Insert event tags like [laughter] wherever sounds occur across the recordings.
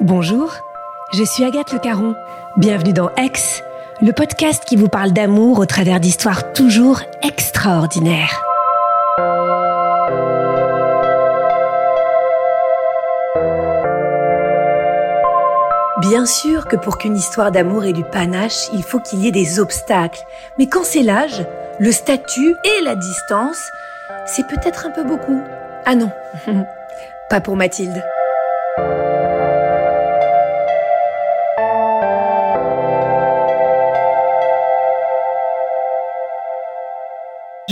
Bonjour, je suis Agathe Le Caron. Bienvenue dans Aix, le podcast qui vous parle d'amour au travers d'histoires toujours extraordinaires. Bien sûr que pour qu'une histoire d'amour ait du panache, il faut qu'il y ait des obstacles. Mais quand c'est l'âge, le statut et la distance, c'est peut-être un peu beaucoup. Ah non, [laughs] pas pour Mathilde.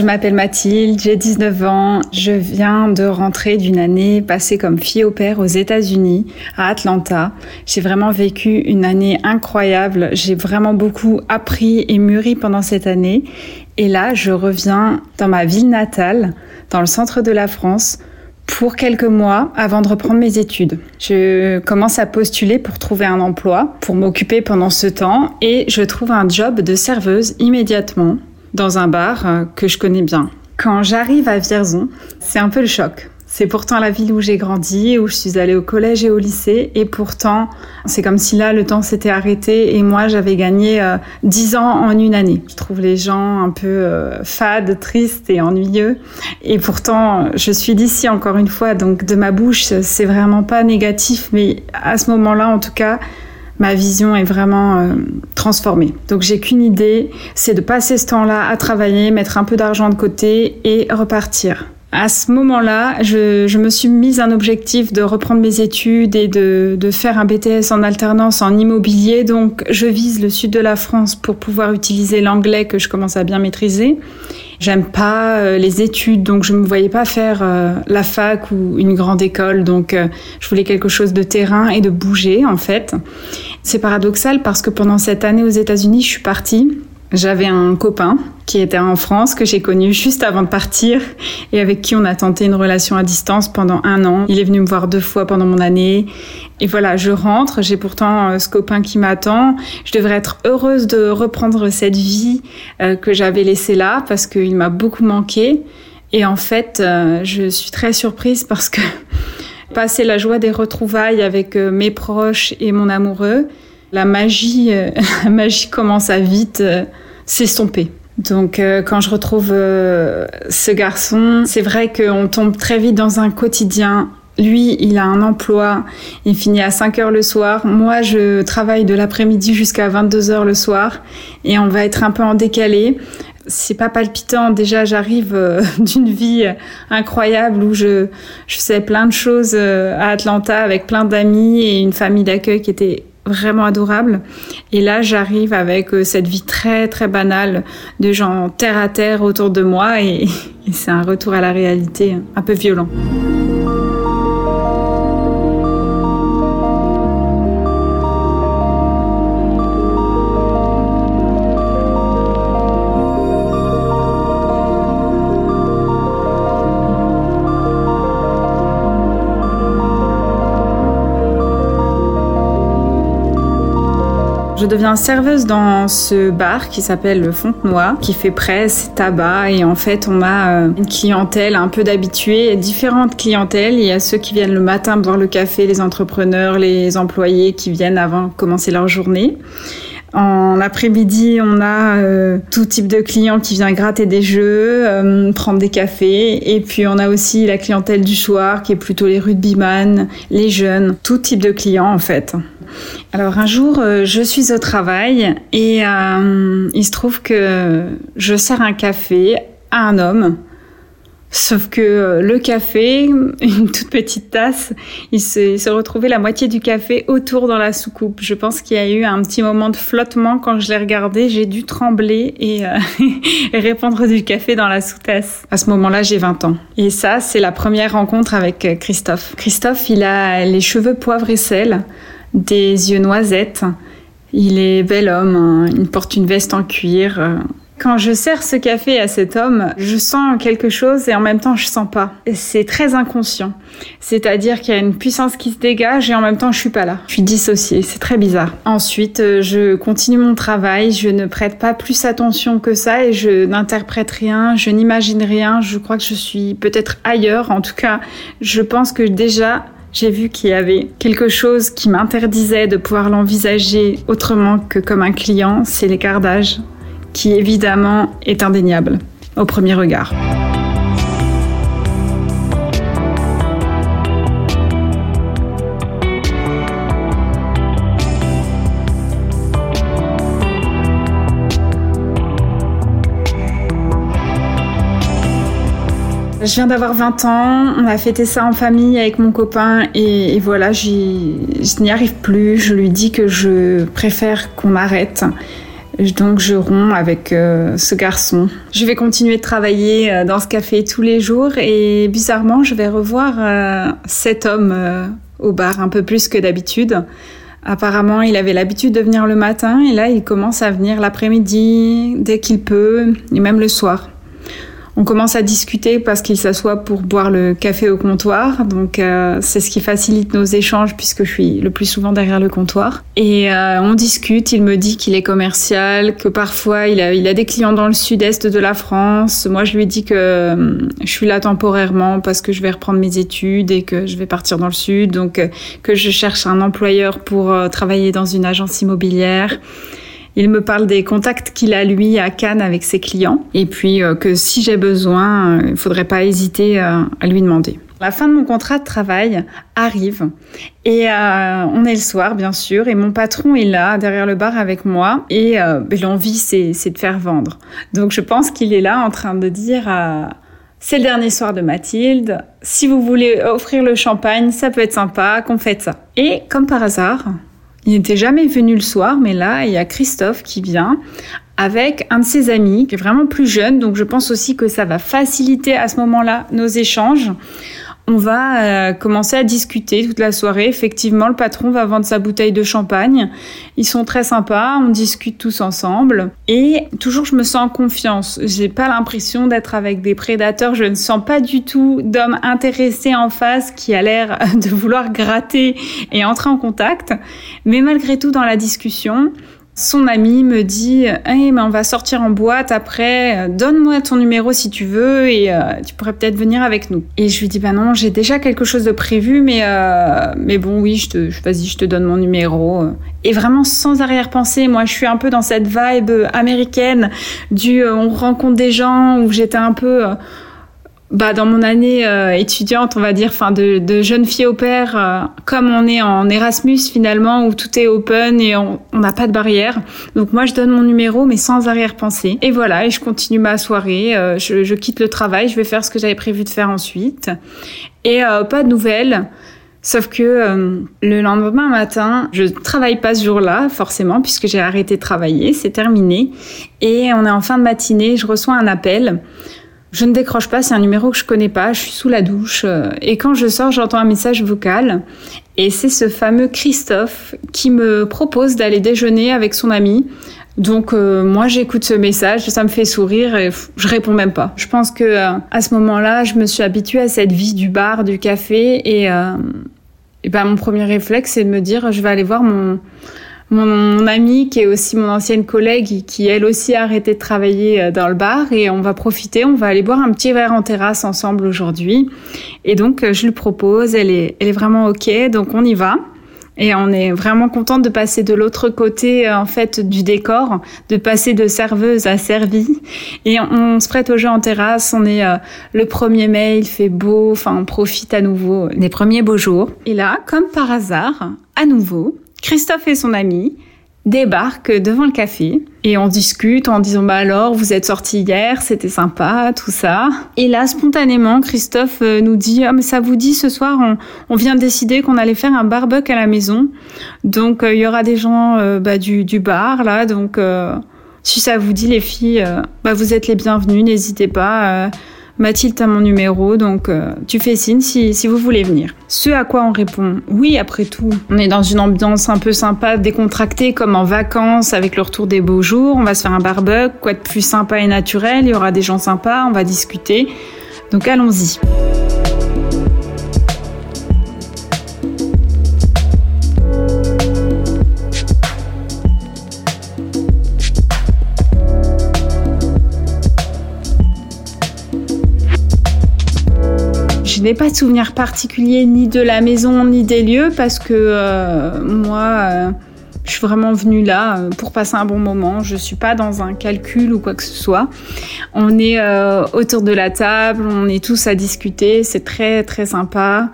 Je m'appelle Mathilde, j'ai 19 ans. Je viens de rentrer d'une année passée comme fille au père aux États-Unis, à Atlanta. J'ai vraiment vécu une année incroyable. J'ai vraiment beaucoup appris et mûri pendant cette année. Et là, je reviens dans ma ville natale, dans le centre de la France, pour quelques mois avant de reprendre mes études. Je commence à postuler pour trouver un emploi, pour m'occuper pendant ce temps, et je trouve un job de serveuse immédiatement dans un bar euh, que je connais bien. Quand j'arrive à Vierzon, c'est un peu le choc. C'est pourtant la ville où j'ai grandi, où je suis allée au collège et au lycée, et pourtant, c'est comme si là, le temps s'était arrêté et moi, j'avais gagné euh, 10 ans en une année. Je trouve les gens un peu euh, fades, tristes et ennuyeux, et pourtant, je suis d'ici encore une fois, donc de ma bouche, c'est vraiment pas négatif, mais à ce moment-là, en tout cas, ma vision est vraiment euh, transformée. Donc j'ai qu'une idée, c'est de passer ce temps-là à travailler, mettre un peu d'argent de côté et repartir. À ce moment-là, je, me suis mise un objectif de reprendre mes études et de, de, faire un BTS en alternance en immobilier. Donc, je vise le sud de la France pour pouvoir utiliser l'anglais que je commence à bien maîtriser. J'aime pas euh, les études, donc je me voyais pas faire euh, la fac ou une grande école. Donc, je voulais quelque chose de terrain et de bouger, en fait. C'est paradoxal parce que pendant cette année aux États-Unis, je suis partie j'avais un copain qui était en France que j'ai connu juste avant de partir et avec qui on a tenté une relation à distance pendant un an. Il est venu me voir deux fois pendant mon année et voilà, je rentre. J'ai pourtant ce copain qui m'attend. Je devrais être heureuse de reprendre cette vie que j'avais laissée là parce qu'il m'a beaucoup manqué. Et en fait, je suis très surprise parce que passer la joie des retrouvailles avec mes proches et mon amoureux, la magie, [laughs] la magie commence à vite s'estomper. Donc euh, quand je retrouve euh, ce garçon, c'est vrai qu'on tombe très vite dans un quotidien. Lui, il a un emploi, il finit à 5 heures le soir. Moi, je travaille de l'après-midi jusqu'à 22 heures le soir et on va être un peu en décalé. C'est pas palpitant. Déjà, j'arrive euh, [laughs] d'une vie incroyable où je, je faisais plein de choses à Atlanta avec plein d'amis et une famille d'accueil qui était vraiment adorable. Et là, j'arrive avec cette vie très très banale de gens terre à terre autour de moi et [laughs] c'est un retour à la réalité un peu violent. Je deviens serveuse dans ce bar qui s'appelle le Fontenoy, qui fait presse, tabac, et en fait on a une clientèle un peu d'habitués, différentes clientèles. Il y a ceux qui viennent le matin boire le café, les entrepreneurs, les employés qui viennent avant de commencer leur journée. En après-midi, on a euh, tout type de clients qui vient gratter des jeux, euh, prendre des cafés. Et puis on a aussi la clientèle du soir qui est plutôt les rugbyman, les jeunes, tout type de clients en fait. Alors un jour, euh, je suis au travail et euh, il se trouve que je sers un café à un homme Sauf que euh, le café, [laughs] une toute petite tasse, il se, retrouvait la moitié du café autour dans la soucoupe. Je pense qu'il y a eu un petit moment de flottement quand je l'ai regardé. J'ai dû trembler et, [laughs] et, répandre du café dans la sous-tasse. À ce moment-là, j'ai 20 ans. Et ça, c'est la première rencontre avec Christophe. Christophe, il a les cheveux poivre et sel, des yeux noisettes. Il est bel homme, hein. il porte une veste en cuir, quand je sers ce café à cet homme, je sens quelque chose et en même temps je sens pas. C'est très inconscient. C'est-à-dire qu'il y a une puissance qui se dégage et en même temps je suis pas là. Je suis dissociée, c'est très bizarre. Ensuite, je continue mon travail, je ne prête pas plus attention que ça et je n'interprète rien, je n'imagine rien, je crois que je suis peut-être ailleurs. En tout cas, je pense que déjà j'ai vu qu'il y avait quelque chose qui m'interdisait de pouvoir l'envisager autrement que comme un client, c'est l'écart d'âge qui évidemment est indéniable au premier regard. Je viens d'avoir 20 ans, on a fêté ça en famille avec mon copain et, voilà, je n'y arrive plus. Je lui dis que je préfère qu'on arrête donc je romps avec euh, ce garçon. Je vais continuer de travailler euh, dans ce café tous les jours et bizarrement je vais revoir euh, cet homme au bar un peu plus que d'habitude. Apparemment il avait l'habitude de venir le matin et là il commence à venir l'après-midi dès qu'il peut et même le soir. On commence à discuter parce qu'il s'assoit pour boire le café au comptoir. Donc euh, c'est ce qui facilite nos échanges puisque je suis le plus souvent derrière le comptoir. Et euh, on discute, il me dit qu'il est commercial, que parfois il a, il a des clients dans le sud-est de la France. Moi je lui dis que euh, je suis là temporairement parce que je vais reprendre mes études et que je vais partir dans le sud. Donc que je cherche un employeur pour travailler dans une agence immobilière. Il me parle des contacts qu'il a lui à Cannes avec ses clients et puis euh, que si j'ai besoin, euh, il ne faudrait pas hésiter euh, à lui demander. La fin de mon contrat de travail arrive et on est le soir bien sûr et mon patron est là derrière le bar avec moi et ben, l'envie c'est, de faire vendre. Donc je pense qu'il est là en train de dire c'est le dernier soir de Mathilde. Si vous voulez offrir le champagne, ça peut être sympa qu'on fête ça. Et comme par hasard, il n'était jamais venu le soir, mais là, il y a Christophe qui vient avec un de ses amis qui est vraiment plus jeune, donc je pense aussi que ça va faciliter à ce moment-là nos échanges. On va euh, commencer à discuter toute la soirée. Effectivement, le patron va vendre sa bouteille de champagne. Ils sont très sympas, on discute tous ensemble. Et toujours, je me sens en confiance. J'ai pas l'impression d'être avec des prédateurs. Je ne sens pas du tout d'homme intéressé en face qui a l'air [laughs] de vouloir gratter et entrer en contact. Mais malgré tout, dans la discussion, son ami me dit mais on va sortir en boîte après, donne-moi ton numéro si tu veux et euh, tu pourrais peut-être venir avec nous. Et je lui dis bah non, j'ai déjà quelque chose de prévu, mais euh, mais bon oui, je vas-y, je te donne mon numéro. Et vraiment sans arrière-pensée, moi je suis un peu dans cette vibe américaine du euh, on rencontre des gens où j'étais un peu bah, dans mon année euh, étudiante, on va dire, enfin de, de jeune fille au père, euh, comme on est en Erasmus finalement, où tout est open et on n'a pas de barrière. Donc moi, je donne mon numéro, mais sans arrière-pensée. Et voilà, et je continue ma soirée. Euh, je, je, quitte le travail, je vais faire ce que j'avais prévu de faire ensuite. Et pas de nouvelles. Sauf que le lendemain matin, je travaille pas ce jour-là, forcément, puisque j'ai arrêté de travailler, c'est terminé. Et on est en fin de matinée, je reçois un appel je ne décroche pas, c'est un numéro que je connais pas, je suis sous la douche. Euh, et quand je sors, j'entends un message vocal. Et c'est ce fameux Christophe qui me propose d'aller déjeuner avec son ami. Donc euh, moi j'écoute ce message, ça me fait sourire et je réponds même pas. Je pense que euh, à ce moment-là, je me suis habituée à cette vie du bar, du café et, ben mon premier réflexe c'est de me dire je vais aller voir mon mon, amie qui est aussi mon ancienne collègue qui elle aussi a arrêté de travailler euh, dans le bar et on va profiter, on va aller boire un petit verre en terrasse ensemble aujourd'hui. Et donc euh, je lui propose, elle est, elle est vraiment ok, donc on y va. Et on est vraiment contente de passer de l'autre côté euh, en fait du décor, de passer de serveuse à servie. Et on, se prête au jeu en terrasse. On est le 1er mai, il fait beau. Enfin, on profite à nouveau des premiers beaux jours. Et là, comme par hasard, à nouveau, Christophe et son ami débarque devant le café et on discute en disant bah alors vous êtes sorti hier c'était sympa tout ça. Et là spontanément Christophe euh, nous dit ah mais ça vous dit ce soir on, on vient de décider qu'on allait faire un barbecue à la maison. Donc euh, il y aura des gens euh, bah, du, du bar là. Donc si ça vous dit les filles bah vous êtes les bienvenues n'hésitez pas Mathilde a mon numéro, donc euh, tu fais signe si, si vous voulez venir. Ce à quoi on répond oui, après tout. On est dans une ambiance un peu sympa, décontractée, comme en vacances, avec le retour des beaux jours. On va se faire un barbecue, quoi de plus sympa et naturel. Il y aura des gens sympas, on va discuter. Donc allons-y. Je n'ai pas de souvenir particulier ni de la maison ni des lieux parce que euh, moi, euh, je suis vraiment venue là euh, pour passer un bon moment. Je suis pas dans un calcul ou quoi que ce soit. On est autour de la table, on est tous à discuter, c'est très très sympa.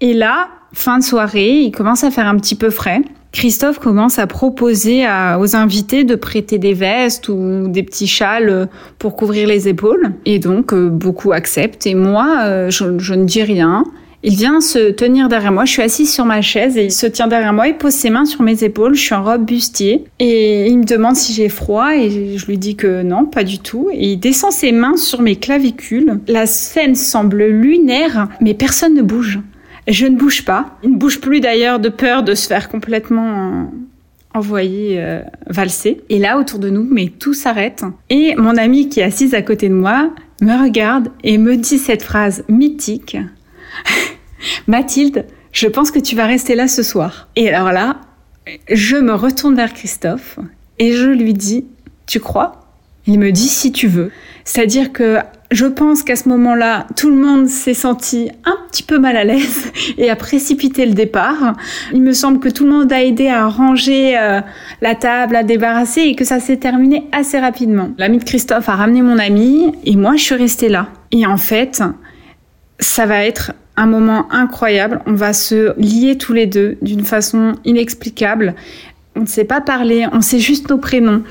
Et là, fin de soirée, il commence à faire un petit peu frais. Christophe commence à proposer aux invités de prêter des vestes ou des petits châles pour couvrir les épaules. Et donc, euh, beaucoup acceptent. Et moi, euh, je, ne dis rien. Il vient se tenir derrière moi. Je suis assise sur ma chaise et il se tient derrière moi. Il pose ses mains sur mes épaules. Je suis en robe bustier. Et il me demande si j'ai froid et je lui dis que non, pas du tout. Et il descend ses mains sur mes clavicules. La scène semble lunaire, mais personne ne bouge. Je ne bouge pas. Il ne bouge plus d'ailleurs de peur de se faire complètement envoyer euh, valser. Et là, autour de nous, mais tout s'arrête. Et mon amie qui est assise à côté de moi me regarde et me dit cette phrase mythique. [laughs] Mathilde, je pense que tu vas rester là ce soir. Et alors là, je me retourne vers Christophe et je lui dis, tu crois? Il me dit si tu veux. C'est-à-dire que je pense qu'à ce moment-là, tout le monde s'est senti un petit peu mal à l'aise [laughs] et a précipité le départ. Il me semble que tout le monde a aidé à ranger euh, la table, à débarrasser et que ça s'est terminé assez rapidement. L'ami de Christophe a ramené mon ami et moi je suis restée là. Et en fait, ça va être un moment incroyable. On va se lier tous les deux d'une façon inexplicable. On ne sait pas parler, on sait juste nos prénoms.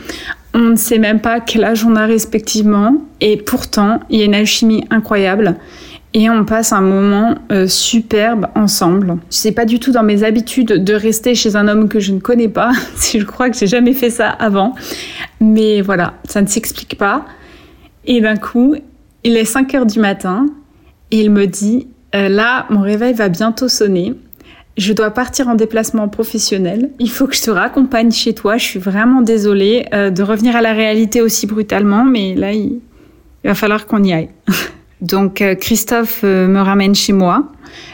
On ne sait même pas quel âge on a respectivement. Et pourtant, il y a une alchimie incroyable. Et on passe un moment euh, superbe ensemble. C'est pas du tout dans mes habitudes de rester chez un homme que je ne connais pas. [laughs] je crois que j'ai jamais fait ça avant. Mais voilà, ça ne s'explique pas. Et d'un coup, il est 5 heures du matin et il me dit, euh, là, mon réveil va bientôt sonner je dois partir en déplacement professionnel. Il faut que je te raccompagne chez toi. Je suis vraiment désolée euh, de revenir à la réalité aussi brutalement, mais là, il, va falloir qu'on y aille. [laughs] Donc, euh, Christophe euh, me ramène chez moi.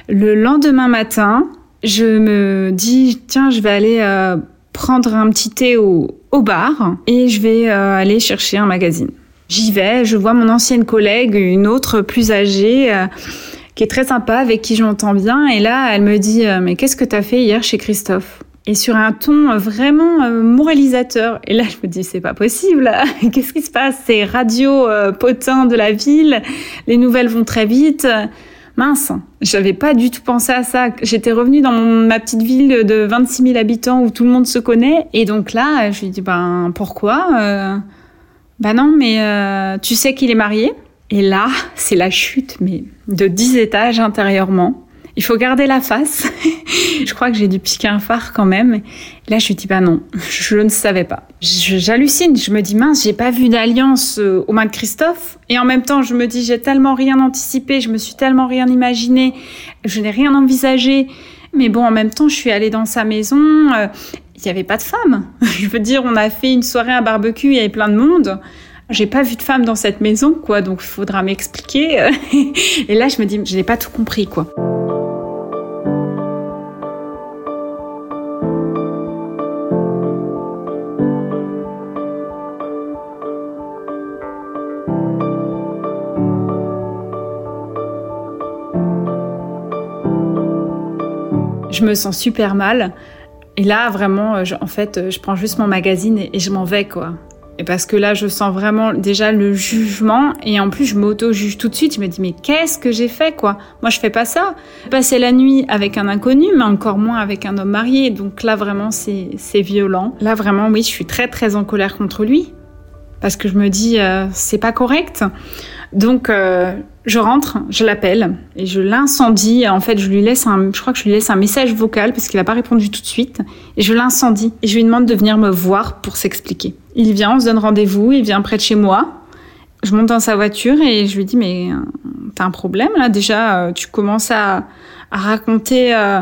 Le lendemain matin, je me dis, tiens, je vais aller prendre un petit thé au, au bar et je vais aller chercher un magazine. J'y vais, je vois mon ancienne collègue, une autre plus âgée qui est très sympa, avec qui je m'entends bien. Et là, elle me dit euh, Mais qu'est-ce que tu as fait hier chez Christophe? Et sur un ton vraiment euh, moralisateur. Et là, je me dis, c'est pas possible. [laughs] Qu'est-ce qui se passe? C'est radio euh, potin de la ville. Les nouvelles vont très vite. Mince, j'avais pas du tout pensé à ça. J'étais revenue dans ma petite ville de 26 000 habitants où tout le monde se connaît. Et donc là, je lui dis, ben pourquoi? Euh, Ben non, mais tu sais qu'il est marié? Et là, c'est la chute, mais de 10 étages intérieurement. Il faut garder la face. [laughs] je crois que j'ai dû piquer un phare quand même. Là, je lui dis, bah non, je ne savais pas. J'hallucine, je me dis, mince, j'ai pas vu d'alliance euh, aux mains de Christophe. Et en même temps, je me dis, j'ai tellement rien anticipé, je me suis tellement rien imaginé, je n'ai rien envisagé. Mais bon, en même temps, je suis allée dans sa maison. Euh, il n'y avait pas de femme. [laughs] je veux dire, on a fait une soirée à barbecue, il y avait plein de monde j'ai pas vu de femme dans cette maison, quoi, donc il faudra m'expliquer. [laughs] Et là, je me dis, je n'ai pas tout compris, quoi. Je me sens super mal. Et là, vraiment, en fait, je prends juste mon magazine et, et je m'en vais, quoi. Et parce que là, je sens vraiment déjà le jugement et en plus, je m'auto-juge tout de suite. Je me dis, mais qu'est-ce que j'ai fait, quoi? Moi, je fais pas ça. Passer la nuit avec un inconnu, mais encore moins avec un homme marié. Donc là, vraiment, c'est violent. Là, vraiment, oui, je suis très, très en colère contre lui. Parce que je me dis, euh, c'est pas correct. Donc, euh, je rentre, je l'appelle et je l'incendie. En fait, je lui laisse un, je crois que je lui laisse un message vocal parce qu'il n'a pas répondu tout de suite. Et je l'incendie et je lui demande de venir me voir pour s'expliquer. Il vient, on se donne rendez-vous, il vient près de chez moi. Je monte dans sa voiture et je lui dis mais euh, t'as un problème là? Déjà. Euh, tu commences à, raconter euh,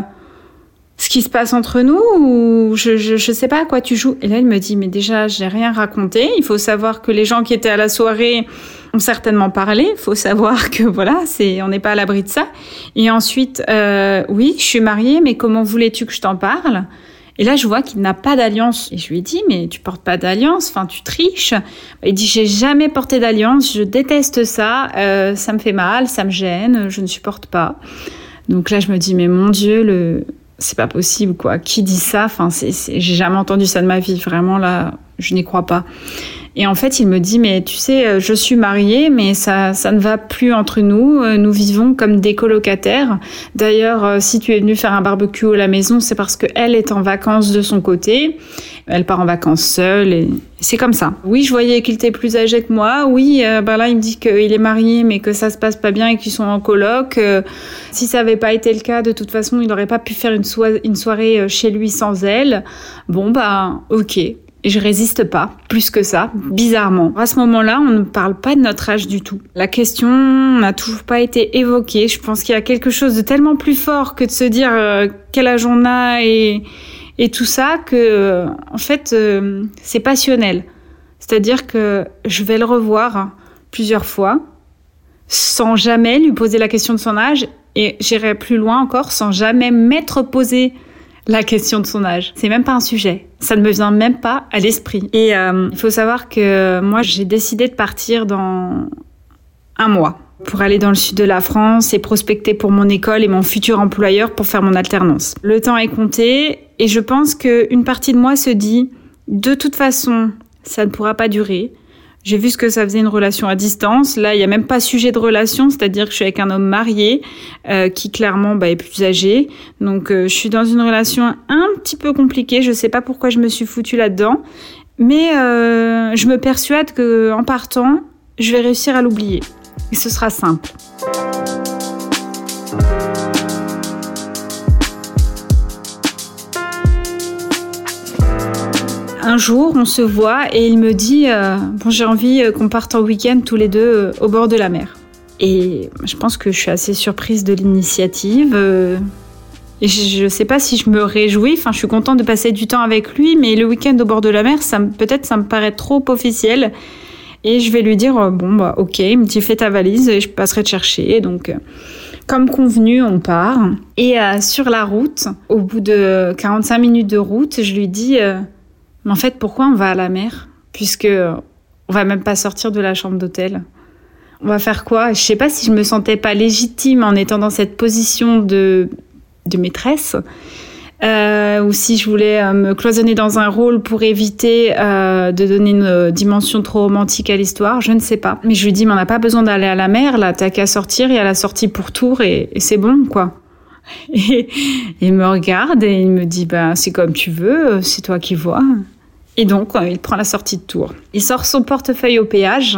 ce qui se passe entre nous ou je, je, sais pas à quoi tu joues? Et là, il me dit mais déjà j'ai rien raconté. Il faut savoir que les gens qui étaient à la soirée ont certainement parlé. Il faut savoir que voilà, c'est on n'est pas à l'abri de ça. Et ensuite, oui, je suis mariée, mais comment voulais-tu que je t'en parle? Et là, je vois qu'il n'a pas d'alliance. Et je lui dis, mais tu portes pas d'alliance, enfin tu triches. Il dit, j'ai jamais porté d'alliance, je déteste ça, euh, ça me fait mal, ça me gêne, je ne supporte pas. Donc là, je me dis, mais mon Dieu, c'est pas possible quoi. Qui dit ça? Enfin, j'ai jamais entendu ça de ma vie. Vraiment là, je n'y crois pas. Et en fait, il me dit, mais tu sais, euh, je suis mariée, mais ça, ça ne va plus entre nous. Euh, nous vivons comme des colocataires. D'ailleurs, euh, si tu es venu faire un barbecue à la maison, c'est parce qu'elle est en vacances de son côté. Elle part en vacances seule et c'est comme ça. Oui, je voyais qu'il était plus âgé que moi. Oui, ben là, il me dit qu'il est marié, mais que ça se passe pas bien et qu'ils sont en coloc. Si ça avait pas été le cas, de toute façon, il n'aurait pas pu faire une, soirée chez lui sans elle. Bon, bah, ok. Je résiste pas, plus que ça, bizarrement. À ce moment-là, on ne parle pas de notre âge du tout. La question n'a toujours pas été évoquée. Je pense qu'il y a quelque chose de tellement plus fort que de se dire euh, quel âge on a et, tout ça que, en fait, euh, c'est passionnel. C'est-à-dire que je vais le revoir plusieurs fois sans jamais lui poser la question de son âge et j'irai plus loin encore sans jamais m'être posé la question de son âge. C'est même pas un sujet. Ça ne me vient même pas à l'esprit. Et euh, il faut savoir que moi, j'ai décidé de partir dans un mois pour aller dans le sud de la France et prospecter pour mon école et mon futur employeur pour faire mon alternance. Le temps est compté et je pense qu'une partie de moi se dit, de toute façon, ça ne pourra pas durer. J'ai vu ce que ça faisait une relation à distance. Là, il n'y a même pas sujet de relation, c'est-à-dire que je suis avec un homme marié euh, qui clairement bah, est plus âgé. Donc, euh, je suis dans une relation un petit peu compliquée. Je ne sais pas pourquoi je me suis foutue là-dedans, mais euh, je me persuade que en partant, je vais réussir à l'oublier. Et ce sera simple. Un jour, on se voit et il me dit euh, Bon, j'ai envie euh, qu'on parte en week-end tous les deux euh, au bord de la mer. Et je pense que je suis assez surprise de l'initiative. Et je ne sais pas si je me réjouis. Enfin, je suis contente de passer du temps avec lui, mais le week-end au bord de la mer, ça peut-être ça me paraît trop officiel. Et je vais lui dire Bon, bah, ok, il me dit Fais ta valise et je passerai te chercher. Donc. Comme convenu, on part. Et sur la route, au bout de 45 minutes de route, je lui dis mais en fait, pourquoi on va à la mer Puisque on va même pas sortir de la chambre d'hôtel? On va faire quoi? Je sais pas si je me sentais pas légitime en étant dans cette position de, de maîtresse. Euh, ou si je voulais euh, me cloisonner dans un rôle pour éviter euh, de donner une dimension trop romantique à l'histoire, je ne sais pas. Mais je lui dis, mais on n'a pas besoin d'aller à la mer, là, t'as qu'à sortir, il y a la sortie pour Tours et, et c'est bon, quoi. [laughs] Et il me regarde et il me dit bah c'est comme tu veux, c'est toi qui vois. Et donc il prend la sortie de Tours. Il sort son portefeuille au péage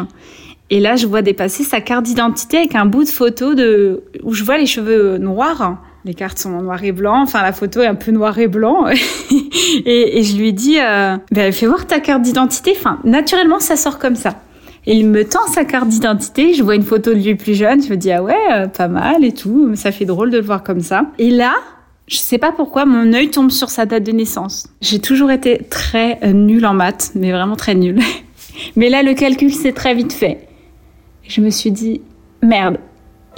et là je vois dépasser sa carte d'identité avec un bout de photo de où je vois les cheveux noirs. Les cartes sont en noir et blanc, enfin la photo est un peu noir et blanc. [laughs] et, je lui dis euh, bah, fais voir ta carte d'identité. Enfin naturellement ça sort comme ça. Il me tend sa carte d'identité, je vois une photo de lui plus jeune, je me dis ah ouais, euh, pas mal et tout, ça fait drôle de le voir comme ça. Et là, je sais pas pourquoi mon œil tombe sur sa date de naissance. J'ai toujours été très euh, nulle en maths, mais vraiment très nulle. [laughs] mais là le calcul s'est très vite fait. Je me suis dit merde,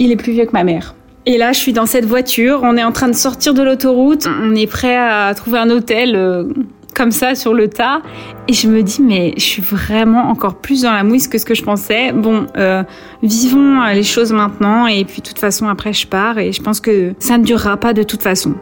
il est plus vieux que ma mère. Et là, je suis dans cette voiture, on est en train de sortir de l'autoroute, on est prêt à trouver un hôtel euh, comme ça sur le tas. Et je me dis, mais je suis vraiment encore plus dans la mouise que ce que je pensais. Bon, euh, vivons les choses maintenant. Et puis, de toute façon, après, je pars. Et je pense que ça ne durera pas de toute façon.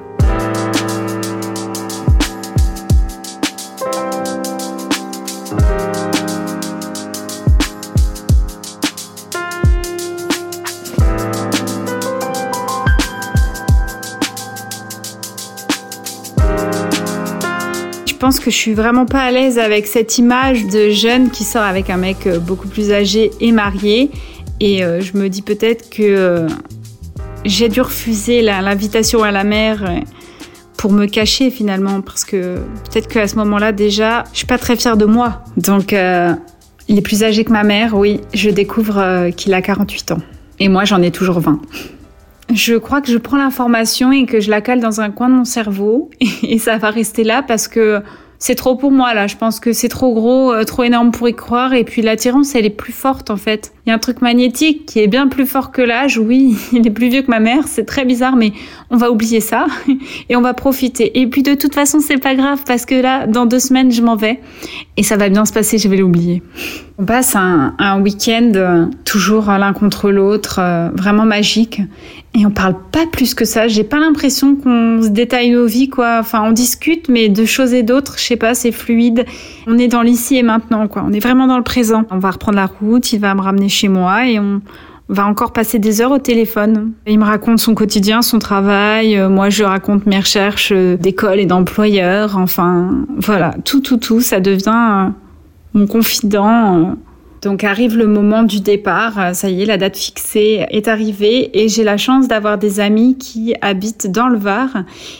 Que je suis vraiment pas à l'aise avec cette image de jeune qui sort avec un mec euh, beaucoup plus âgé et marié. Et euh, je me dis peut-être que euh, j'ai dû refuser l'invitation à la mer pour me cacher finalement, parce que peut-être qu'à ce moment-là déjà, je suis pas très fière de moi. Donc il est plus âgé que ma mère, oui. Je découvre qu'il a 48 ans. Et moi j'en ai toujours 20. Je crois que je prends l'information et que je la cale dans un coin de mon cerveau [laughs] et ça va rester là parce que c'est trop pour moi là. Je pense que c'est trop gros, euh, trop énorme pour y croire. Et puis l'attirance, elle est plus forte en fait. Il y a un truc magnétique qui est bien plus fort que l'âge. Oui, [laughs] il est plus vieux que ma mère. C'est très bizarre, mais on va oublier ça [laughs] et on va profiter. Et puis de toute façon, c'est pas grave parce que là, dans deux semaines, je m'en vais et ça va bien se passer. Je vais l'oublier. On passe un, un week-end euh, toujours l'un contre l'autre, euh, vraiment magique. Et on parle pas plus que ça. J'ai pas l'impression qu'on se détaille nos vies, quoi. Enfin, on discute, mais de choses et d'autres, je sais pas, c'est fluide. On est dans l'ici et maintenant, quoi. On est vraiment dans le présent. On va reprendre la route, il va me ramener chez moi et on va encore passer des heures au téléphone. Il me raconte son quotidien, son travail. Euh, moi, je raconte mes recherches d'école et d'employeur. Enfin, voilà, tout, tout, tout. Ça devient mon confident. Euh, donc arrive le moment du départ, euh, ça y est, la date fixée est arrivée et j'ai la chance d'avoir des amis qui habitent dans le Var,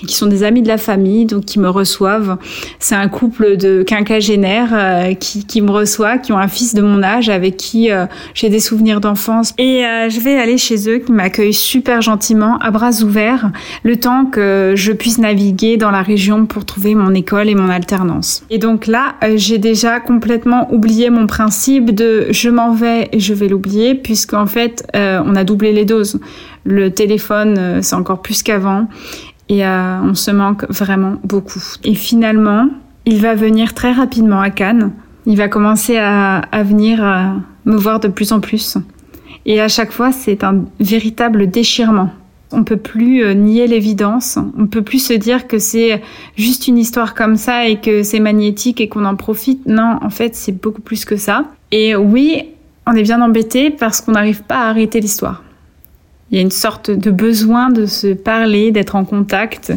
qui sont des amis de la famille, donc qui me reçoivent. C'est un couple de quinquagénaires euh, qui, me reçoit, qui ont un fils de mon âge avec qui j'ai des souvenirs d'enfance. Et je vais aller chez eux, qui m'accueillent super gentiment, à bras ouverts, le temps que je puisse naviguer dans la région pour trouver mon école et mon alternance. Et donc là, j'ai déjà complètement oublié mon principe de je m'en vais et je vais l'oublier, puisqu'en fait, euh, on a doublé les doses. Le téléphone, euh, c'est encore plus qu'avant, et euh, on se manque vraiment beaucoup. Et finalement, il va venir très rapidement à Cannes. Il va commencer à, à venir me voir de plus en plus. Et à chaque fois, c'est un véritable déchirement. On peut plus nier l'évidence. On peut plus se dire que c'est juste une histoire comme ça et que c'est magnétique et qu'on en profite. Non, en fait, c'est beaucoup plus que ça. Et oui, on est bien embêté parce qu'on n'arrive pas à arrêter l'histoire. Il y a une sorte de besoin de se parler, d'être en contact,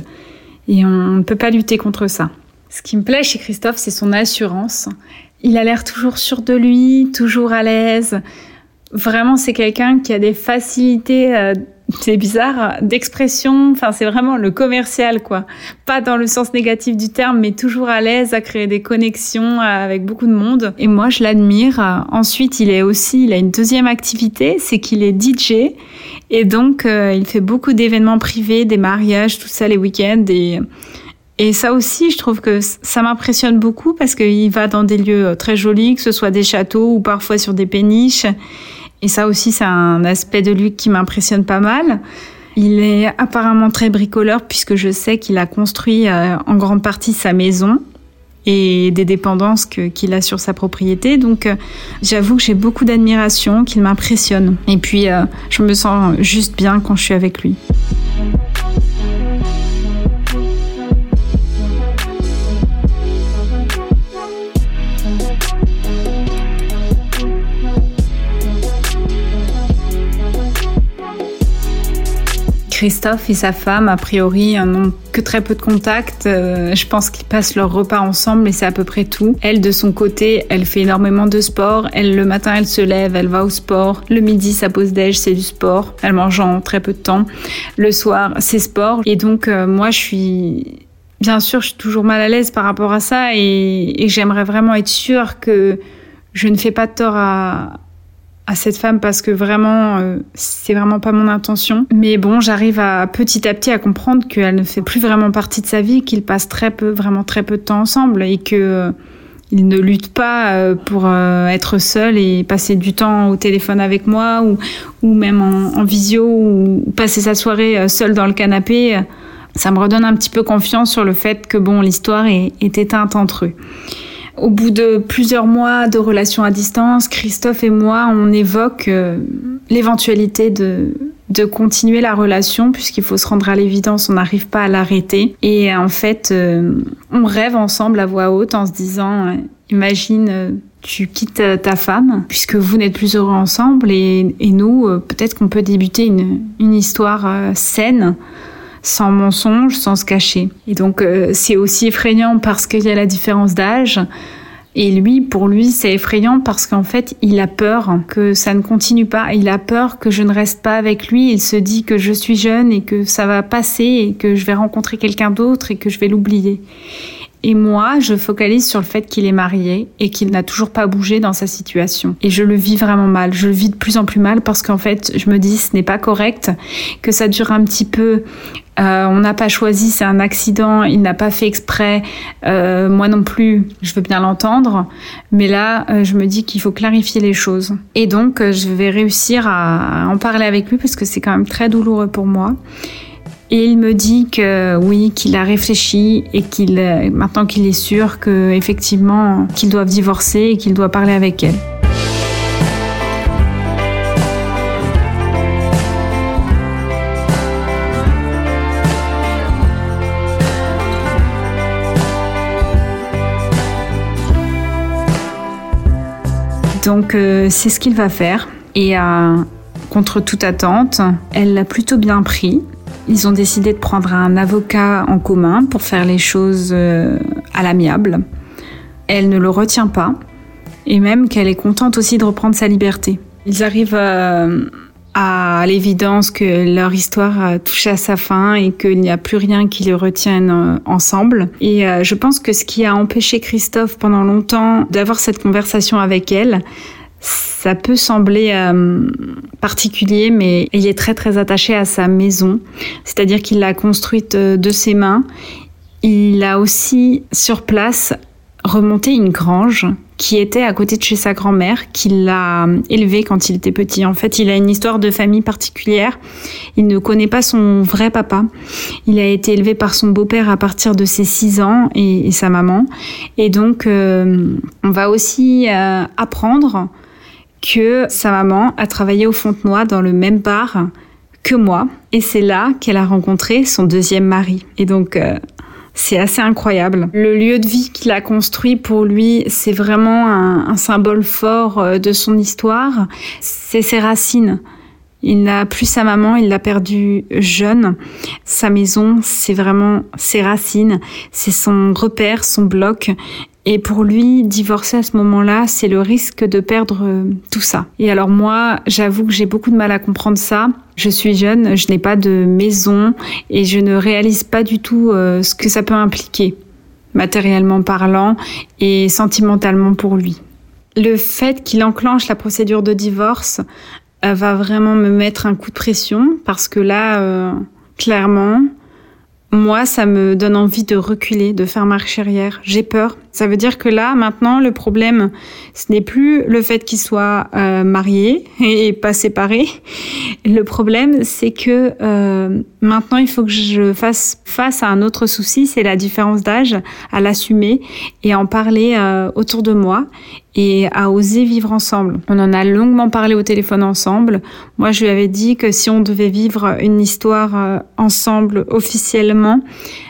et on ne peut pas lutter contre ça. Ce qui me plaît chez Christophe, c'est son assurance. Il a l'air toujours sûr de lui, toujours à l'aise. Vraiment, c'est quelqu'un qui a des facilités euh, c'est bizarre, d'expression, enfin c'est vraiment le commercial quoi. Pas dans le sens négatif du terme, mais toujours à l'aise à créer des connexions avec beaucoup de monde. Et moi je l'admire. Ensuite il est aussi, il a une deuxième activité, c'est qu'il est DJ. Et donc euh, il fait beaucoup d'événements privés, des mariages, tout ça les week-ends. Et, et ça aussi je trouve que ça m'impressionne beaucoup parce qu'il va dans des lieux très jolis, que ce soit des châteaux ou parfois sur des péniches. Et ça aussi, c'est un aspect de lui qui m'impressionne pas mal. Il est apparemment très bricoleur puisque je sais qu'il a construit euh, en grande partie sa maison et des dépendances qu'il a sur sa propriété. Donc euh, j'avoue que j'ai beaucoup d'admiration, qu'il m'impressionne. Et puis euh, je me sens juste bien quand je suis avec lui. Christophe et sa femme, a priori, n'ont que très peu de contacts. Euh, je pense qu'ils passent leur repas ensemble et c'est à peu près tout. Elle, de son côté, elle fait énormément de sport. Elle, le matin, elle se lève, elle va au sport. Le midi, sa pause déj, c'est du sport. Elle mange en très peu de temps. Le soir, c'est sport. Et donc, euh, moi, je suis bien sûr, je suis toujours mal à l'aise par rapport à ça et, et j'aimerais vraiment être sûre que je ne fais pas de tort à, à cette femme parce que vraiment euh, c'est vraiment pas mon intention. Mais bon j'arrive à petit à petit à comprendre qu'elle ne fait plus vraiment partie de sa vie qu'ils passent très peu vraiment très peu de temps ensemble et que euh, il ne lutte pas euh, pour être seul et passer du temps au téléphone avec moi ou, ou même en, en visio ou passer sa soirée seul dans le canapé. Ça me redonne un petit peu confiance sur le fait que bon l'histoire est, est éteinte entre eux au bout de plusieurs mois de relations à distance, Christophe et moi, on évoque euh, l'éventualité de, de continuer la relation puisqu'il faut se rendre à l'évidence, on n'arrive pas à l'arrêter. Et en fait, euh, on rêve ensemble à voix haute en se disant, euh, imagine, tu quittes ta femme puisque vous n'êtes plus heureux ensemble et, et nous, peut-être qu'on peut débuter une, une histoire saine sans mensonge, sans se cacher. Et donc euh, c'est aussi effrayant parce qu'il y a la différence d'âge. Et lui, pour lui, c'est effrayant parce qu'en fait, il a peur que ça ne continue pas. Il a peur que je ne reste pas avec lui. Il se dit que je suis jeune et que ça va passer et que je vais rencontrer quelqu'un d'autre et que je vais l'oublier. Et moi, je focalise sur le fait qu'il est marié et qu'il n'a toujours pas bougé dans sa situation. Et je le vis vraiment mal. Je le vis de plus en plus mal parce qu'en fait, je me dis ce n'est pas correct, que ça dure un petit peu. Euh, on n'a pas choisi, c'est un accident, il n'a pas fait exprès. Euh, moi non plus, je veux bien l'entendre. Mais là, euh, je me dis qu'il faut clarifier les choses. Et donc, je vais réussir à en parler avec lui parce que c'est quand même très douloureux pour moi. Et il me dit que oui, qu'il a réfléchi et qu'il maintenant qu'il est sûr que effectivement qu'ils doivent divorcer et qu'il doit parler avec elle. Donc euh, c'est ce qu'il va faire et euh, contre toute attente, elle l'a plutôt bien pris. Ils ont décidé de prendre un avocat en commun pour faire les choses euh, à l'amiable. Elle ne le retient pas et même qu'elle est contente aussi de reprendre sa liberté. Ils arrivent euh, à l'évidence que leur histoire a touché à sa fin et qu'il n'y a plus rien qui les retienne euh, ensemble. Et je pense que ce qui a empêché Christophe pendant longtemps d'avoir cette conversation avec elle, ça peut sembler euh, particulier, mais il est très très attaché à sa maison, c'est-à-dire qu'il l'a construite euh, de ses mains. Il a aussi sur place remonté une grange qui était à côté de chez sa grand-mère, qui l'a élevé quand il était petit. En fait, il a une histoire de famille particulière. Il ne connaît pas son vrai papa. Il a été élevé par son beau-père à partir de ses 6 ans et, sa maman. Et donc, euh, on va aussi euh, apprendre que sa maman a travaillé au Fontenoy dans le même bar que moi. Et c'est là qu'elle a rencontré son deuxième mari. Et donc, euh, c'est assez incroyable. Le lieu de vie qu'il a construit pour lui, c'est vraiment un, un, symbole fort euh, de son histoire. C'est ses racines. Il n'a plus sa maman, il l'a perdue jeune. Sa maison, c'est vraiment ses racines, c'est son repère, son bloc. Et pour lui, divorcer à ce moment-là, c'est le risque de perdre euh, tout ça. Et alors moi, j'avoue que j'ai beaucoup de mal à comprendre ça. Je suis jeune, je n'ai pas de maison et je ne réalise pas du tout euh, ce que ça peut impliquer, matériellement parlant et sentimentalement pour lui. Le fait qu'il enclenche la procédure de divorce euh, va vraiment me mettre un coup de pression parce que là, clairement, moi, ça me donne envie de reculer, de faire marche arrière. J'ai peur. Ça veut dire que là, maintenant, le problème, ce n'est plus le fait qu'il soit euh, marié [laughs] et pas séparé. Le problème, c'est que euh, maintenant, il faut que je fasse face à un autre souci, c'est la différence d'âge, à l'assumer et en parler euh, autour de moi et à oser vivre ensemble. On en a longuement parlé au téléphone ensemble. Moi, je lui avais dit que si on devait vivre une histoire ensemble officiellement,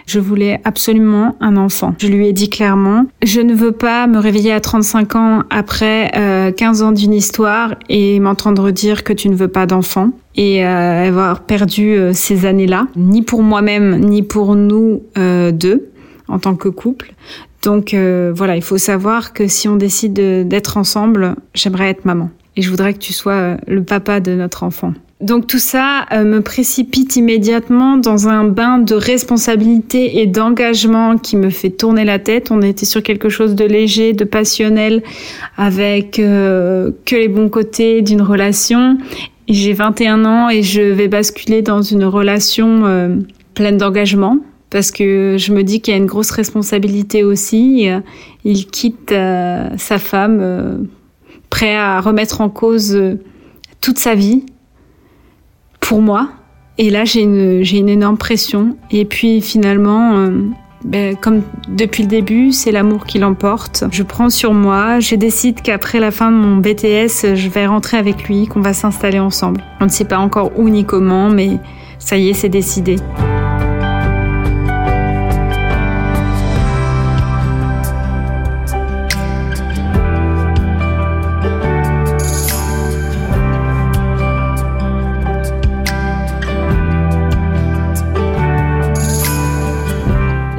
je voulais absolument un enfant. Je lui ai dit clairement, je ne veux pas me réveiller à 35 ans après euh, 15 ans d'une histoire et m'entendre dire que tu ne veux pas d'enfant et euh, avoir perdu euh, ces années-là, ni pour moi-même, ni pour nous euh, deux en tant que couple. Donc euh, voilà, il faut savoir que si on décide d'être ensemble, j'aimerais être maman. Et je voudrais que tu sois euh, le papa de notre enfant. Donc tout ça euh, me précipite immédiatement dans un bain de responsabilité et d'engagement qui me fait tourner la tête. On était sur quelque chose de léger, de passionnel, avec euh, que les bons côtés d'une relation. J'ai 21 ans et je vais basculer dans une relation euh, pleine d'engagement parce que je me dis qu'il y a une grosse responsabilité aussi. Il quitte sa femme, prêt à remettre en cause toute sa vie pour moi. Et là, j'ai une, une énorme pression. Et puis finalement, euh, ben, comme depuis le début, c'est l'amour qui l'emporte. Je prends sur moi, je décide qu'après la fin de mon BTS, je vais rentrer avec lui, qu'on va s'installer ensemble. On ne sait pas encore où ni comment, mais ça y est, c'est décidé.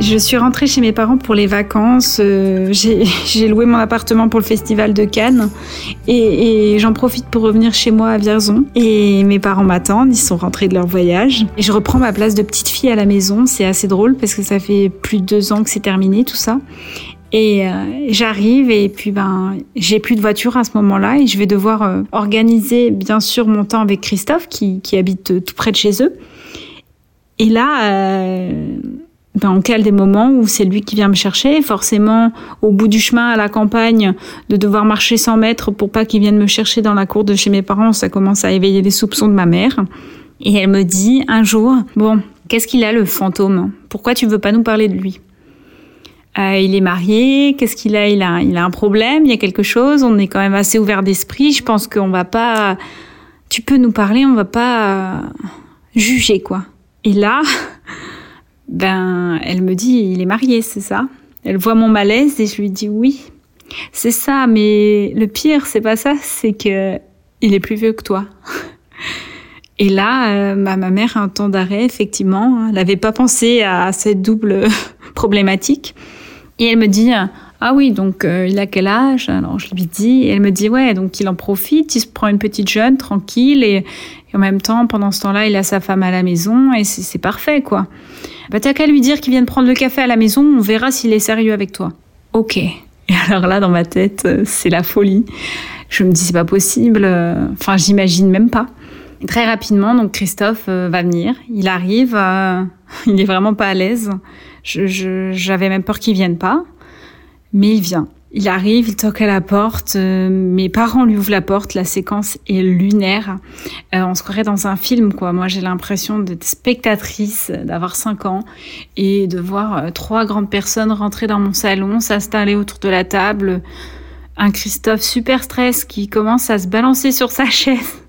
Je suis rentrée chez mes parents pour les vacances. Euh, j'ai [laughs] loué mon appartement pour le festival de Cannes et, j'en profite pour revenir chez moi à Vierzon. Et mes parents m'attendent, ils sont rentrés de leur voyage. Et je reprends ma place de petite fille à la maison. C'est assez drôle parce que ça fait plus de deux ans que c'est terminé tout ça. Et euh, j'arrive et puis ben j'ai plus de voiture à ce moment-là et je vais devoir euh, organiser bien sûr mon temps avec Christophe qui, habite tout près de chez eux. Et là, ben, on cale des moments où c'est lui qui vient me chercher. Forcément, au bout du chemin à la campagne, de devoir marcher 100 mètres pour pas qu'il vienne me chercher dans la cour de chez mes parents, ça commence à éveiller les soupçons de ma mère. Et elle me dit un jour, bon, qu'est-ce qu'il a le fantôme? Pourquoi tu veux pas nous parler de lui? Euh, il est marié, qu'est-ce qu'il a? Il, a il a un problème, il y a quelque chose, on est quand même assez ouvert d'esprit, je pense qu'on va pas... Tu peux nous parler, on va pas euh, juger, quoi. Et là, ben, elle me dit, il est marié, c'est ça? Elle voit mon malaise et je lui dis oui. C'est ça, mais le pire, c'est pas ça, c'est que il est plus vieux que toi. [laughs] Et là, euh, ma, ma mère a un temps d'arrêt, effectivement. Elle n'avait pas pensé à cette double [laughs] problématique. Et elle me dit, ah oui, donc euh, il a quel âge? Alors je lui dis, et elle me dit, ouais, donc il en profite, il se prend une petite jeune, tranquille, et, en même temps, pendant ce temps-là, il a sa femme à la maison, et c'est parfait, quoi. Bah t'as qu'à lui dire qu'il vient de prendre le café à la maison, on verra s'il est sérieux avec toi. Ok. Et alors là, dans ma tête, euh, c'est la folie. Je me dis, c'est pas possible, euh, enfin, j'imagine même pas. très rapidement, donc Christophe va venir, il arrive, [laughs] il est vraiment pas à l'aise. Je, j'avais même peur qu'il vienne pas, mais il vient. Il arrive, il toque à la porte. Euh, mes parents lui ouvrent la porte. La séquence est lunaire. Euh, on se croirait dans un film, quoi. Moi, j'ai l'impression d'être spectatrice, d'avoir 5 ans et de voir euh, trois grandes personnes rentrer dans mon salon, s'installer autour de la table. Un Christophe super stress qui commence à se balancer sur sa [laughs] chaise.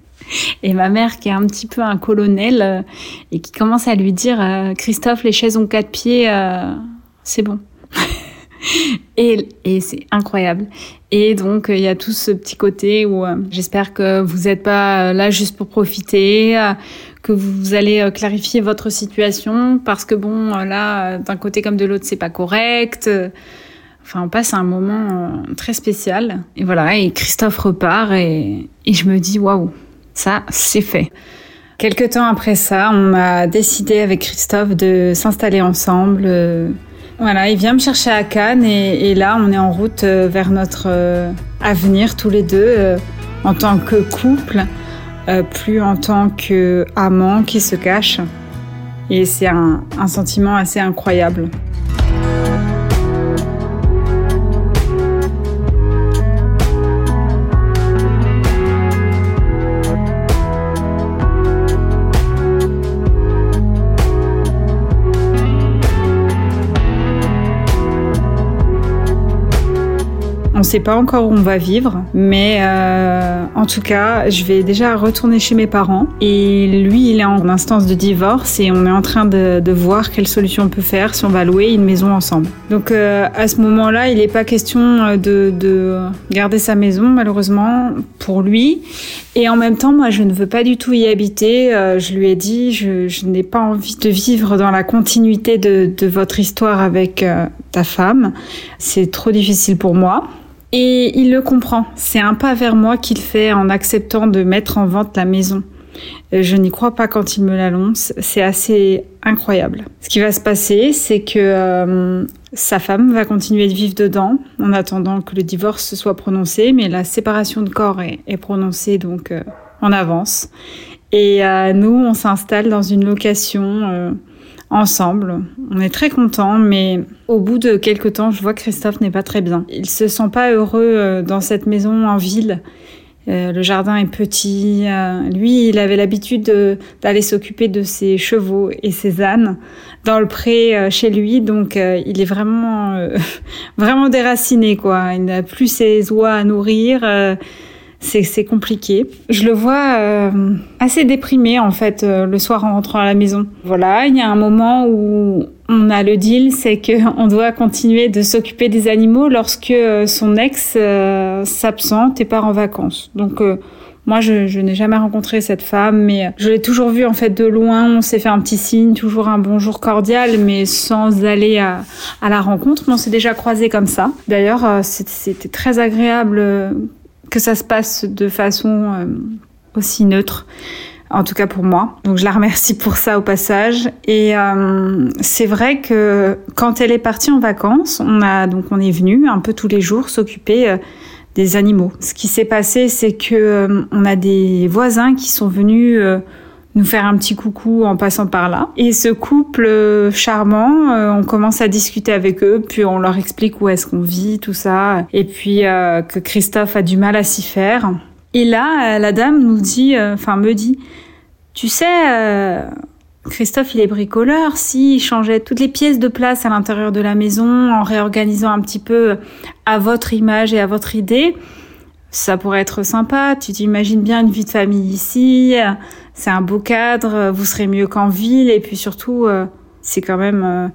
Et ma mère, qui est un petit peu un colonel, et qui commence à lui dire Christophe, les chaises ont quatre pieds, c'est bon. Et, et c'est incroyable. Et donc, il y a tout ce petit côté où euh, j'espère que vous n'êtes pas euh, là juste pour profiter, euh, que vous allez clarifier votre situation, parce que bon, là, d'un côté comme de l'autre, c'est pas correct. Enfin, on passe un moment très spécial. Et voilà, et Christophe repart et, et je me dis, waouh, ça, c'est fait. Quelque temps après ça, on a décidé avec Christophe de s'installer ensemble voilà, il vient me chercher à Cannes et, là, on est en route euh, vers notre euh, avenir tous les deux euh, en tant que couple, plus en tant qu'amant qui se cache. Et c'est un sentiment assez incroyable. Sait pas encore où on va vivre, mais euh, en tout cas, je vais déjà retourner chez mes parents. Et lui, il est en instance de divorce et on est en train de, voir quelle solution on peut faire si on va louer une maison ensemble. Donc euh, à ce moment-là, il n'est pas question euh, de, garder sa maison, malheureusement, pour lui. Et en même temps, moi, je ne veux pas du tout y habiter. je lui ai dit, je, n'ai pas envie de vivre dans la continuité de, de votre histoire avec ta femme. C'est trop difficile pour moi. Et il le comprend. C'est un pas vers moi qu'il fait en acceptant de mettre en vente la maison. Euh, je n'y crois pas quand il me l'annonce. C'est assez incroyable. Ce qui va se passer, c'est que euh, sa femme va continuer de vivre dedans en attendant que le divorce soit prononcé, mais la séparation de corps est, prononcée donc euh, en avance. Et nous, on s'installe dans une location ensemble. On est très contents, mais au bout de quelques temps, je vois que Christophe n'est pas très bien. Il se sent pas heureux euh, dans cette maison en ville. Euh, le jardin est petit. Euh, lui, il avait l'habitude d'aller s'occuper de ses chevaux et ses ânes dans le pré chez lui, donc il est vraiment, [laughs] vraiment déraciné, quoi. Il n'a plus ses oies à nourrir c'est compliqué. Je le vois euh, assez déprimé en fait euh, le soir en rentrant à la maison. Voilà, il y a un moment où on a le deal, c'est que [laughs] on doit continuer de s'occuper des animaux lorsque euh, son ex s'absente et part en vacances. Donc Moi, je, n'ai jamais rencontré cette femme, mais je l'ai toujours vue en fait de loin. On s'est fait un petit signe, toujours un bonjour cordial, mais sans aller à, la rencontre. Mais on s'est déjà croisés comme ça. D'ailleurs, c'était très agréable que ça se passe de façon euh, aussi neutre en tout cas pour moi. Donc je la remercie pour ça au passage. Et euh, c'est vrai que quand elle est partie en vacances, on a donc on est venu un peu tous les jours s'occuper euh, des animaux. Ce qui s'est passé, c'est que on a des voisins qui sont venus nous faire un petit coucou en passant par là. Et ce couple euh, charmant, euh, on commence à discuter avec eux, puis on leur explique où est-ce qu'on vit, tout ça, et puis euh, que Christophe a du mal à s'y faire. Et là, la dame nous dit, enfin me dit, tu sais, Christophe, il est bricoleur. S'il changeait toutes les pièces de place à l'intérieur de la maison en réorganisant un petit peu à votre image et à votre idée, ça pourrait être sympa. Tu t'imagines bien une vie de famille ici. C'est un beau cadre. euh, Vous serez mieux qu'en ville. Et puis surtout, euh, c'est quand même euh,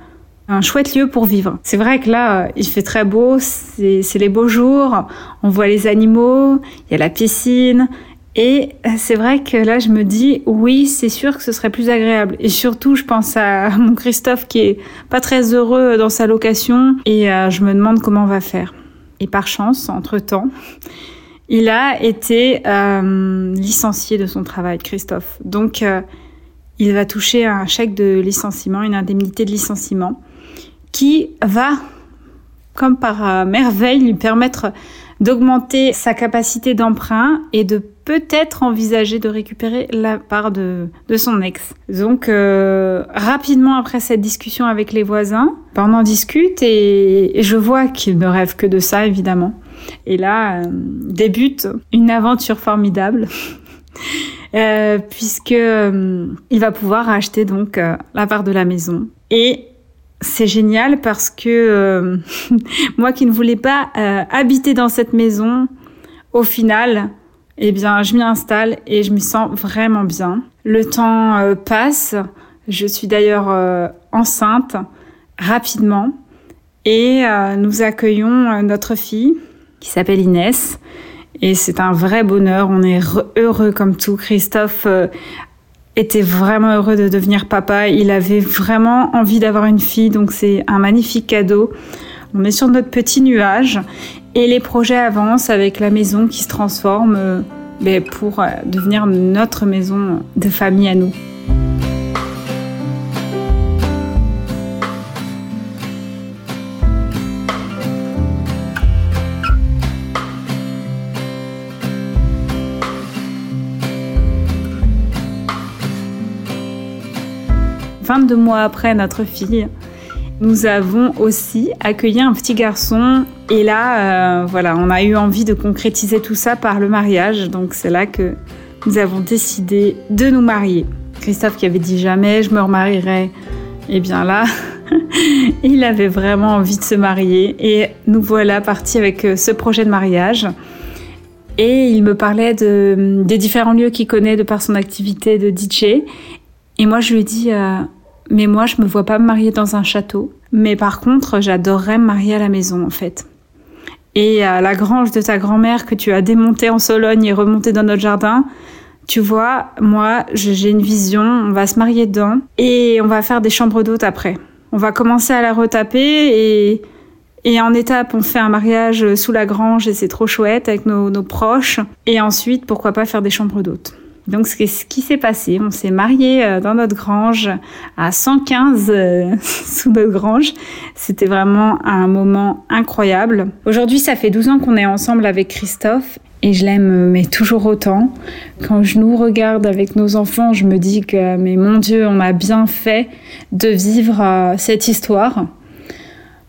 un chouette lieu pour vivre. C'est vrai que là, il fait très beau. C'est les beaux jours. On voit les animaux. Il y a la piscine. Et c'est vrai que là, je me dis, oui, c'est sûr que ce serait plus agréable. Et surtout, je pense à [laughs] mon Christophe qui est pas très heureux dans sa location. Et je me demande comment on va faire. Et par chance, entre-temps, il a été euh, licencié de son travail, Christophe. Donc, euh, il va toucher un chèque de licenciement, une indemnité de licenciement, qui va, comme par euh, merveille, lui permettre d'augmenter sa capacité d'emprunt et de peut-être envisager de récupérer la part de, de son ex. Donc rapidement après cette discussion avec les voisins, on en discute et je vois qu'il ne rêve que de ça évidemment. Et là euh, débute une aventure formidable. [laughs] Euh, puisque euh, il va pouvoir acheter donc euh, la part de la maison et c'est génial parce que [laughs] moi qui ne voulais pas habiter dans cette maison, au final, eh bien, je m'y installe et je m'y sens vraiment bien. Le temps passe. Je suis d'ailleurs enceinte rapidement et nous accueillons notre fille qui s'appelle Inès. Et c'est un vrai bonheur. On est re- heureux comme tout. Christophe euh, était vraiment heureux de devenir papa. Il avait vraiment envie d'avoir une fille, donc c'est un magnifique cadeau. On est sur notre petit nuage et les projets avancent avec la maison qui se transforme euh, ben, pour euh, devenir notre maison de famille à nous. « 22 mois après notre fille, nous avons aussi accueilli un petit garçon et là, euh, voilà, on a eu envie de concrétiser tout ça par le mariage. Donc c'est là que nous avons décidé de nous marier. Christophe qui avait dit jamais je me remarierai, et bien là, [laughs] il avait vraiment envie de se marier et nous voilà partis avec euh, ce projet de mariage. Et il me parlait de, des différents lieux qu'il connaît de par son activité de DJ. Et moi, je lui ai dit, euh, mais moi, je me vois pas me marier dans un château. Mais par contre, j'adorerais me marier à la maison, en fait. Et à la grange de ta grand-mère que tu as démontée en Sologne et remontée dans notre jardin, tu vois, moi, j'ai une vision, on va se marier dedans et on va faire des chambres d'hôtes après. On va commencer à la retaper et, et en étape, on fait un mariage sous la grange et c'est trop chouette avec nos proches. Et ensuite, pourquoi pas faire des chambres d'hôtes. Donc, ce qui s'est passé. On s'est marié euh, dans notre grange à 115 euh, [laughs] sous notre grange. C'était vraiment un moment incroyable. Aujourd'hui, ça fait 12 ans qu'on est ensemble avec Christophe et je l'aime euh, mais toujours autant. Quand je nous regarde avec nos enfants, je me dis que mais mon Dieu, on a bien fait de vivre cette histoire.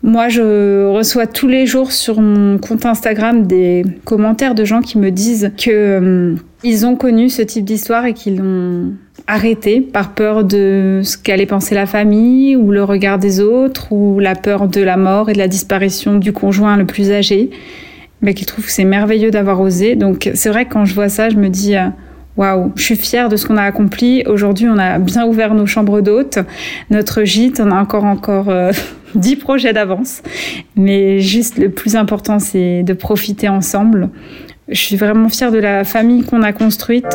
Moi, je reçois tous les jours sur mon compte Instagram des commentaires de gens qui me disent que ils ont connu ce type d'histoire et qu'ils l'ont arrêté par peur de ce qu'allait penser la famille ou le regard des autres ou la peur de la mort et de la disparition du conjoint le plus âgé, mais qu'ils trouvent que c'est merveilleux d'avoir osé. Donc c'est vrai que quand je vois ça, je me dis euh, Waouh, je suis fière de ce qu'on a accompli. Aujourd'hui, on a bien ouvert nos chambres d'hôtes, notre gîte, on a encore encore euh, [laughs] 10 projets d'avance. Mais juste le plus important, c'est de profiter ensemble Je suis vraiment fière de la famille qu'on a construite.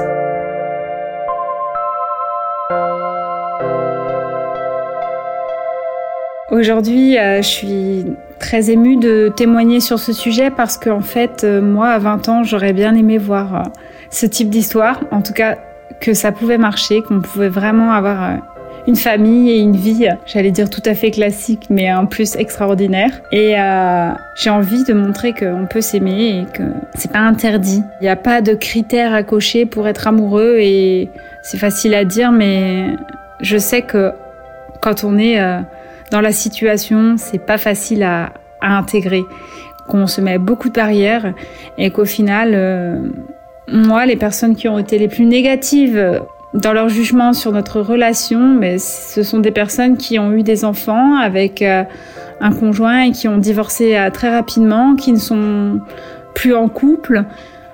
Aujourd'hui, euh, je suis très émue de témoigner sur ce sujet parce qu'en fait, euh, moi, à 20 ans, j'aurais bien aimé voir euh, ce type d'histoire. En tout cas, que ça pouvait marcher, qu'on pouvait vraiment avoir une famille et une vie, j'allais dire tout à fait classique, mais en plus extraordinaire. Et j'ai envie de montrer qu'on peut s'aimer et que c'est pas interdit. Il n'y a pas de critères à cocher pour être amoureux et c'est facile à dire, mais je sais que quand on est dans la situation, c'est pas facile à, intégrer, qu'on se met beaucoup de barrières et qu'au final, euh, moi, les personnes qui ont été les plus négatives dans leur jugement sur notre relation, mais ce sont des personnes qui ont eu des enfants avec euh, un conjoint et qui ont divorcé euh, très rapidement, qui ne sont plus en couple.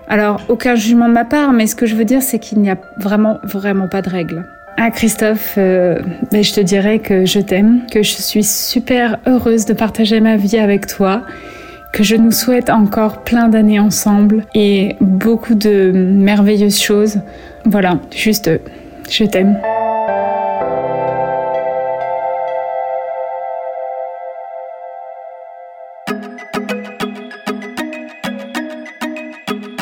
Alors, aucun jugement de ma part, mais ce que je veux dire, c'est qu'il n'y a vraiment, vraiment pas de règles. Ah Christophe, euh, ben, je te dirais que je t'aime, que je suis super heureuse de partager ma vie avec toi, que je nous souhaite encore plein d'années ensemble et beaucoup de merveilleuses choses. Voilà, juste, je t'aime.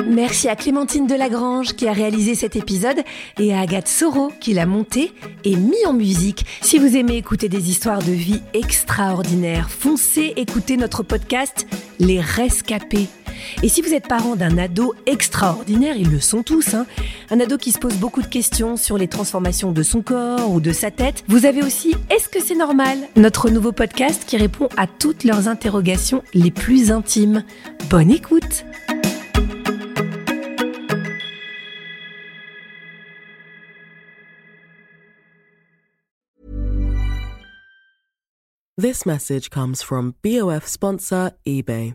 Merci à Clémentine Delagrange qui a réalisé cet épisode et à Agathe Soro qui l'a monté et mis en musique. Si vous aimez écouter des histoires de vie extraordinaires, foncez écouter notre podcast Les Rescapés. Et si vous êtes parent d'un ado extraordinaire, ils le sont tous, hein, un ado qui se pose beaucoup de questions sur les transformations de son corps ou de sa tête, vous avez aussi Est-ce que c'est normal? Notre nouveau podcast qui répond à toutes leurs interrogations les plus intimes. Bonne écoute This message comes from BOF sponsor eBay.